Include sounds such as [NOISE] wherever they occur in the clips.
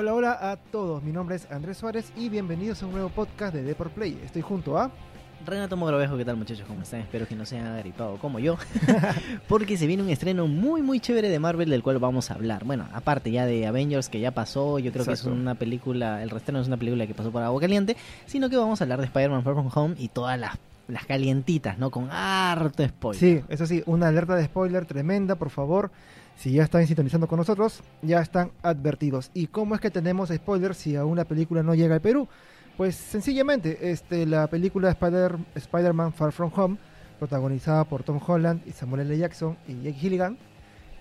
Hola, hola a todos. Mi nombre es Andrés Suárez y bienvenidos a un nuevo podcast de Deport Play. Estoy junto a. Renato Mogrovejo, ¿qué tal muchachos? ¿Cómo están? Espero que no se hayan agripado como yo, [LAUGHS] porque se viene un estreno muy muy chévere de Marvel del cual vamos a hablar. Bueno, aparte ya de Avengers que ya pasó, yo creo que es una película, el resto no es una película que pasó por agua caliente, sino que vamos a hablar de Spider-Man Far From Home y todas las, las calientitas, ¿no? Con harto spoiler. Sí, eso sí, una alerta de spoiler tremenda, por favor. Si ya están sintonizando con nosotros, ya están advertidos. ¿Y cómo es que tenemos spoilers si aún la película no llega al Perú? Pues sencillamente, este, la película Spider- Spider-Man Far From Home, protagonizada por Tom Holland y Samuel L. Jackson y Jake Gilligan,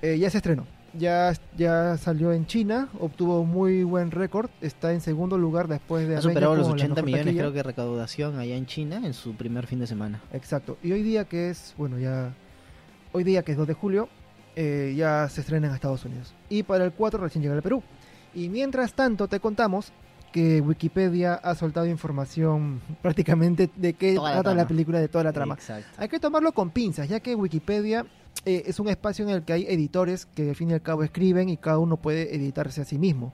eh, ya se estrenó. Ya, ya salió en China, obtuvo muy buen récord, está en segundo lugar después de Ha superado los como la 80 mejor millones taquilla. creo que recaudación allá en China en su primer fin de semana. Exacto. Y hoy día que es, bueno, ya, hoy día que es 2 de julio, eh, ya se estrena en Estados Unidos. Y para el 4 recién llega al Perú. Y mientras tanto te contamos que Wikipedia ha soltado información [LAUGHS] prácticamente de qué Toda trata la película de toda la trama. Exacto. Hay que tomarlo con pinzas, ya que Wikipedia eh, es un espacio en el que hay editores que al fin y al cabo escriben y cada uno puede editarse a sí mismo.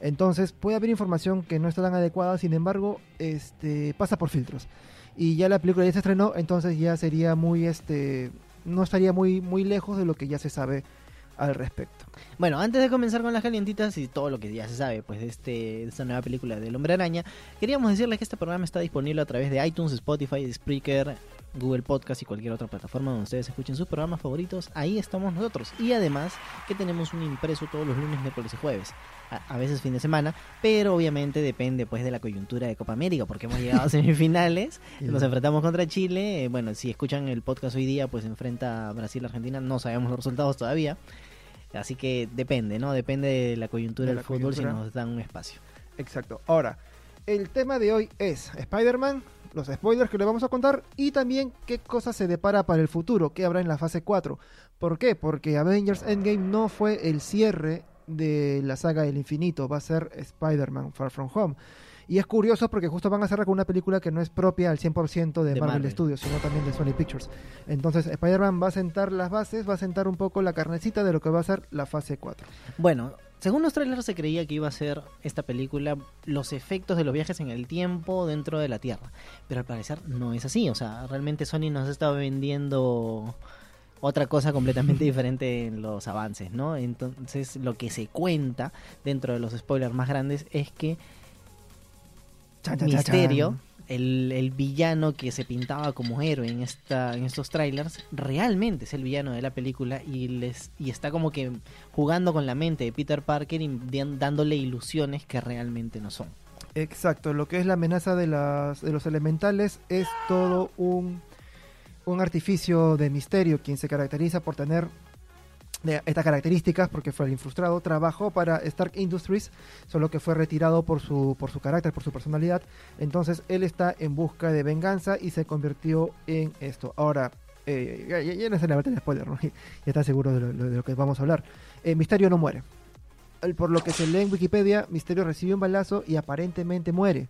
Entonces puede haber información que no está tan adecuada, sin embargo, este pasa por filtros. Y ya la película ya se estrenó, entonces ya sería muy este no estaría muy muy lejos de lo que ya se sabe al respecto. Bueno, antes de comenzar con las calientitas y todo lo que ya se sabe pues de, este, de esta nueva película del Hombre Araña, queríamos decirles que este programa está disponible a través de iTunes, Spotify, Spreaker, Google Podcast y cualquier otra plataforma donde ustedes escuchen sus programas favoritos. Ahí estamos nosotros. Y además que tenemos un impreso todos los lunes, miércoles y jueves. A, a veces fin de semana, pero obviamente depende pues de la coyuntura de Copa América porque hemos llegado a [LAUGHS] semifinales. Nos enfrentamos contra Chile. eh, Bueno, si escuchan el podcast hoy día, pues enfrenta a Brasil-Argentina. No sabemos los resultados todavía. Así que depende, ¿no? Depende de la coyuntura De del fútbol si nos dan un espacio. Exacto. Ahora, el tema de hoy es Spider-Man, los spoilers que le vamos a contar y también qué cosas se depara para el futuro, qué habrá en la fase 4. ¿Por qué? Porque Avengers Endgame no fue el cierre de la saga del infinito, va a ser Spider-Man Far From Home. Y es curioso porque justo van a cerrar con una película que no es propia al 100% de, De Marvel, Marvel. Studios, sino también de Sony Pictures. Entonces, Spider-Man va a sentar las bases, va a sentar un poco la carnecita de lo que va a ser la fase 4. Bueno, según los trailers se creía que iba a ser esta película los efectos de los viajes en el tiempo dentro de la Tierra. Pero al parecer no es así. O sea, realmente Sony nos está vendiendo otra cosa completamente [LAUGHS] diferente en los avances, ¿no? Entonces lo que se cuenta dentro de los spoilers más grandes es que Misterio. El, el villano que se pintaba como héroe en esta en estos trailers, realmente es el villano de la película y les y está como que jugando con la mente de Peter Parker y dándole ilusiones que realmente no son. Exacto, lo que es la amenaza de, las, de los elementales es todo un, un artificio de misterio, quien se caracteriza por tener estas características, porque fue el infrustrado, trabajó para Stark Industries, solo que fue retirado por su, por su carácter, por su personalidad, entonces él está en busca de venganza y se convirtió en esto. Ahora, eh, ya, no se le tener spoiler, ¿no? [LAUGHS] ya está seguro de lo, de lo que vamos a hablar. Eh, Misterio no muere el- por lo que se lee en Wikipedia, Misterio recibe un balazo y aparentemente muere.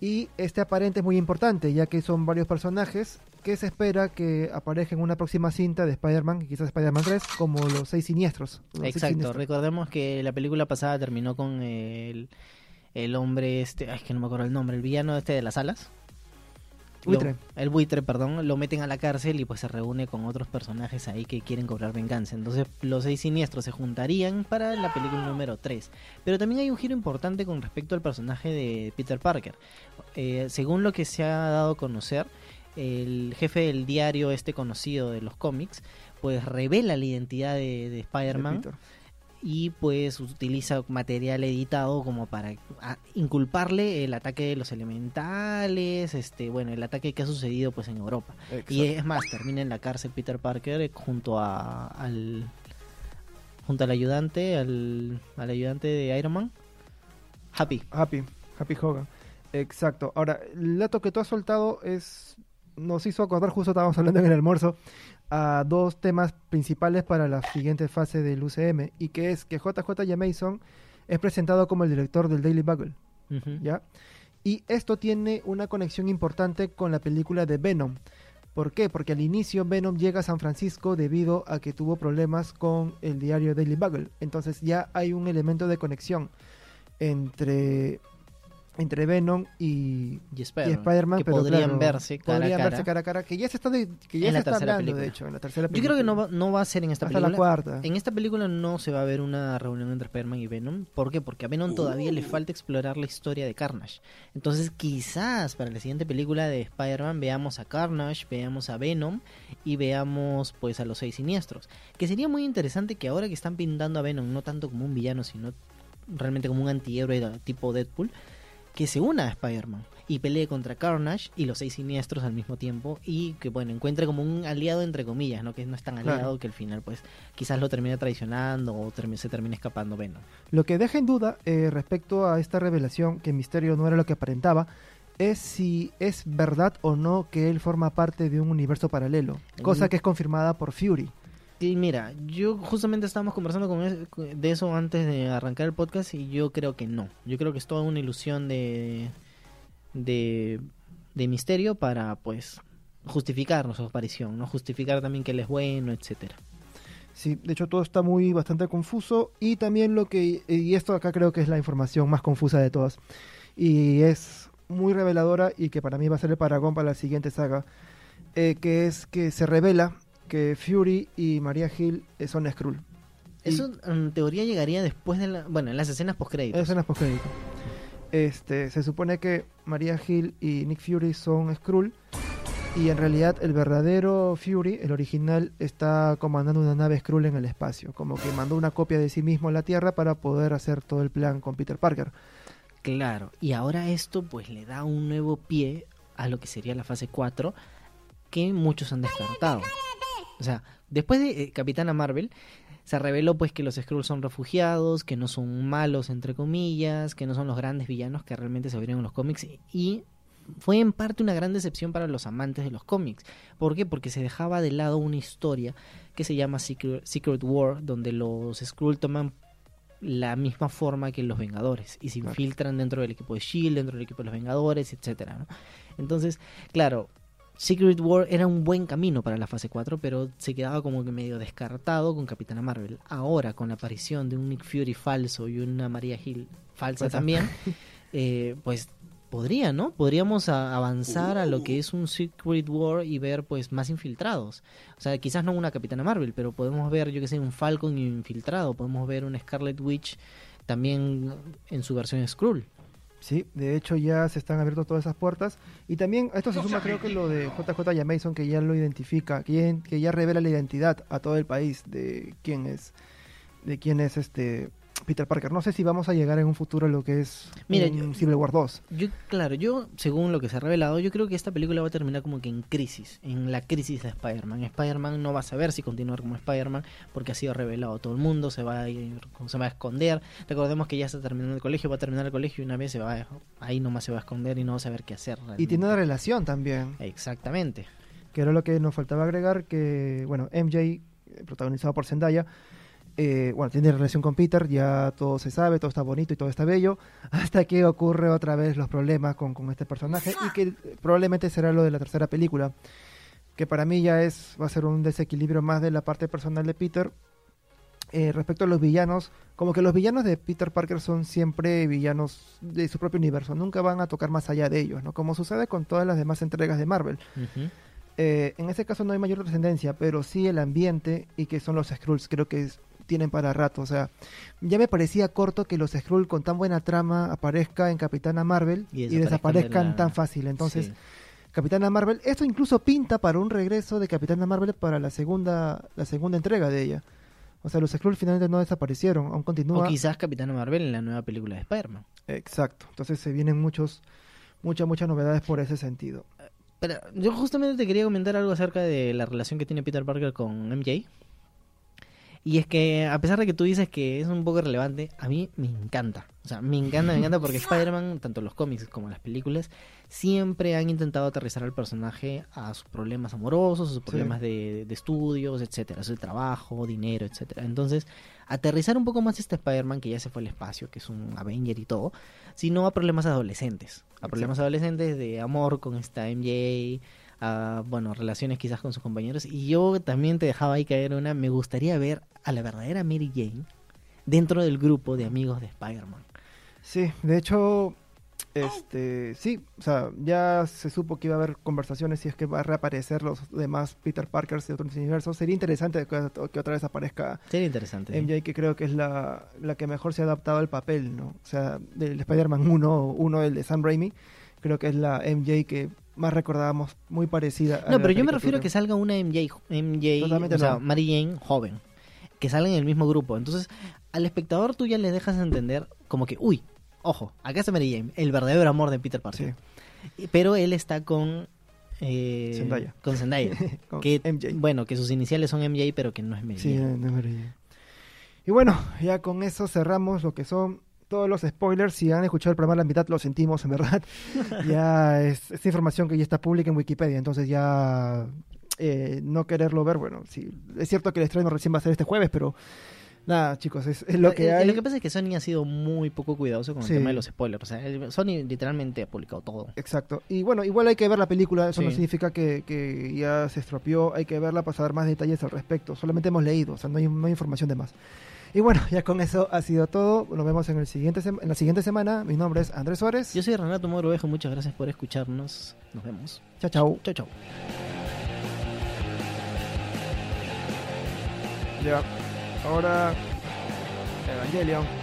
Y este aparente es muy importante, ya que son varios personajes que se espera que aparezcan en una próxima cinta de Spider-Man, quizás Spider-Man 3, como los seis siniestros. los seis Exacto, siniestros. recordemos que la película pasada terminó con el, el hombre este, ay, es que no me acuerdo el nombre, el villano este de las alas. Lo- Buitre. el buitre, perdón, lo meten a la cárcel y pues se reúne con otros personajes ahí que quieren cobrar venganza. Entonces los seis siniestros se juntarían para la película número 3. Pero también hay un giro importante con respecto al personaje de Peter Parker. Eh, según lo que se ha dado a conocer, el jefe del diario este conocido de los cómics, pues revela la identidad de, de de Spider-Man y pues utiliza material editado como para inculparle el ataque de los elementales, este, bueno, el ataque que ha sucedido pues en Europa. Exacto. Y es más, termina en la cárcel Peter Parker eh, junto a al junto al ayudante, al, al ayudante de Iron Man, Happy. Happy, Happy Hogan. Exacto. Ahora, el dato que tú has soltado es nos hizo acordar, justo estábamos hablando en el almuerzo, a dos temas principales para la siguiente fase del UCM, y que es que JJ Jameson es presentado como el director del Daily Bugle. ¿ya? Y esto tiene una conexión importante con la película de Venom. ¿Por qué? Porque al inicio Venom llega a San Francisco debido a que tuvo problemas con el diario Daily Bugle. Entonces ya hay un elemento de conexión. entre entre Venom y, Y Spider-Man. Que pero podrían claro, verse cara podrían a cara. verse cara a cara, que ya se está, de- que ya En se la está tercera hablando, de película. hecho, en la tercera Yo película. creo que no va, no va a ser en esta Hasta película. la cuarta. En esta película no se va a ver una reunión entre Spider-Man y Venom. ¿Por qué? Porque a Venom todavía le falta explorar la historia de Carnage. Entonces, quizás para la siguiente película de Spider-Man veamos a Carnage, veamos a Venom y veamos pues a los seis siniestros. Que sería muy interesante que ahora que están pintando a Venom no tanto como un villano, sino realmente como un antihéroe tipo Deadpool, que se una a Spider-Man y pelee contra Carnage y los seis siniestros al mismo tiempo y que bueno encuentre como un aliado entre comillas no que no es tan aliado Claro. que al final pues quizás lo termine traicionando o se termine escapando Venom Lo que deja en duda eh, respecto a esta revelación que Misterio no era lo que aparentaba es si es verdad o no que él forma parte de un universo paralelo, cosa que es confirmada por Fury. Mira yo justamente estábamos conversando con es- de eso antes de arrancar el podcast y yo creo que no. Yo creo que es toda una ilusión de de, de misterio para pues justificar su aparición no justificar también que él es bueno etcétera. Sí, de hecho todo está muy bastante confuso y también lo que y esto acá creo que es la información más confusa de todas. Y es muy reveladora y que para mí va a ser el paragón para la siguiente saga, eh, que es que se revela que Fury y Maria Hill eh, son Skrull. Eso en teoría llegaría después de la, bueno, en las escenas post créditos. Escenas. Este, se supone que Maria Hill y Nick Fury son Skrull y en realidad el verdadero Fury, el original, está comandando una nave Skrull en el espacio, como que mandó una copia de sí mismo a la Tierra para poder hacer todo el plan con Peter Parker. Claro, y ahora esto pues le da un nuevo pie a lo que sería la fase 4 que muchos han descartado. O sea, después de eh, Capitana Marvel se reveló pues que los Skrulls son refugiados, que no son malos entre comillas, que no son los grandes villanos que realmente se vieron en los cómics y fue en parte una gran decepción para los amantes de los cómics. ¿Por qué? Porque se dejaba de lado una historia que se llama Secret, Secret War, donde los Skrull toman la misma forma que los Vengadores y se infiltran dentro del equipo de Shield, dentro del equipo de los Vengadores, etcétera, ¿no? Entonces, claro, Secret War era un buen camino para la fase 4, pero se quedaba como que medio descartado con Capitana Marvel. Ahora, con la aparición de un Nick Fury falso y una Maria Hill falsa también, [LAUGHS] eh, pues podría, ¿no? Podríamos a- avanzar a lo que es un Secret War y ver pues más infiltrados. O sea, quizás no una Capitana Marvel, pero podemos ver, yo que sé, un Falcon infiltrado, podemos ver un Scarlet Witch también en su versión Skrull. Sí, de hecho ya se están abiertas todas esas puertas. Y también a esto se suma creo que lo de JJ Jameson que ya lo identifica, que ya, que ya revela la identidad a todo el país de quién es, de quién es este Peter Parker. No sé si vamos a llegar en un futuro a lo que es Mira, un yo- Civil War 2. Yo, claro, yo, según lo que se ha revelado, yo creo que esta película va a terminar como que en crisis, en la crisis de Spider-Man. Spider-Man no va a saber si continuar como Spider-Man porque ha sido revelado todo el mundo, se va a ir, se va a esconder. Recordemos que ya está terminando el colegio, va a terminar el colegio y una vez se va a- ahí nomás se va a esconder y no va a saber qué hacer. Y tiene una relación también, Exactamente. que era lo que nos faltaba agregar, que, bueno, MJ, eh, protagonizado por Zendaya, eh, bueno, tiene relación con Peter, ya todo se sabe, todo está bonito y todo está bello, [LAUGHS] hasta que ocurre otra vez los problemas con, con este personaje y que probablemente será lo de la tercera película, que para mí ya es va a ser un desequilibrio más de la parte personal de Peter. Eh, respecto a los villanos, como que los villanos de Peter Parker son siempre villanos de su propio universo, nunca van a tocar más allá de ellos, ¿no? Como sucede con todas las demás entregas de Marvel. Eh, en ese caso no hay mayor trascendencia, pero sí el ambiente y que son los Skrulls, creo que es- tienen para rato. O sea, ya me parecía corto que los Skrulls con tan buena trama aparezca en Capitana Marvel Y y, desaparezcan desaparezcan de la- tan fácil. Entonces, Sí. Capitana Marvel, esto incluso pinta para un regreso de Capitana Marvel para la segunda, la segunda entrega de ella. O sea, los Skrulls finalmente no desaparecieron, aún O continúa. quizás Capitana Marvel en la nueva película de Spider-Man. Exacto. Entonces se vienen muchos, muchas, muchas novedades por ese sentido. Pero yo justamente te quería comentar algo acerca de la relación que tiene Peter Parker con MJ. Y es que, a pesar de que tú dices que es un poco relevante, a mí me encanta. O sea, me encanta, me encanta porque [LAUGHS] Spider-Man, tanto los cómics como las películas, siempre han intentado aterrizar al personaje a sus problemas amorosos, a sus problemas de, de estudios, etcétera, a su trabajo, dinero, etcétera. Entonces, aterrizar un poco más este Spider-Man que ya se fue al espacio, que es un Avenger y todo, sino a problemas adolescentes. A problemas adolescentes de amor con esta MJ, a, bueno, relaciones quizás con sus compañeros. Y yo también te dejaba ahí caer una, me gustaría ver a la verdadera Mary Jane dentro del grupo de amigos de Spider-Man. Sí, de hecho, este, sí, o sea, ya se supo que iba a haber conversaciones si es que va a reaparecer los demás Peter Parkers de otros universos. Sería interesante que, que otra vez aparezca Sería interesante. sí. MJ, que creo que es la, la que mejor se ha adaptado al papel, ¿no? O sea, del Spider-Man 1, uno el de Sam Raimi, creo que es la MJ que más recordábamos, muy parecida a No, pero yo me refiero a que salga una MJ, MJ Totalmente o sea, no. Mary Jane joven, que salga en el mismo grupo. Entonces, al espectador tú ya le dejas entender como que, uy, ojo, acá está Mary Jane, el verdadero amor de Peter Parker. Sí, Pero él está con... eh, Zendaya. Con Zendaya. [LAUGHS] con que, MJ. Bueno, que sus iniciales son MJ, pero que no es Mary Sí, Jane. no es Mary Jane. Y bueno, ya con eso cerramos lo que son todos los spoilers. Si han escuchado el programa la mitad, lo sentimos, en verdad. [LAUGHS] ya es, es información que ya está pública en Wikipedia, entonces ya eh, no quererlo ver, bueno, sí, es cierto que el estreno recién va a ser este jueves, pero nada, chicos, es, es lo que Eh, hay. Lo que pasa es que Sony ha sido muy poco cuidadoso con Sí. el tema de los spoilers. O sea, Sony literalmente ha publicado todo. Exacto. Y bueno, igual hay que ver la película, eso no significa que, que ya se estropeó, hay que verla para saber más detalles al respecto. Solamente hemos leído, o sea, no hay, no hay información de más. Y bueno, [LAUGHS] ya con eso ha sido todo. Nos vemos en, el siguiente en la siguiente semana. Mi nombre es Andrés Suárez. Yo soy Renato Mogrovejo, muchas gracias por escucharnos. Nos vemos. Chao, chao. Chau, chau. Ya. Ahora, Evangelion.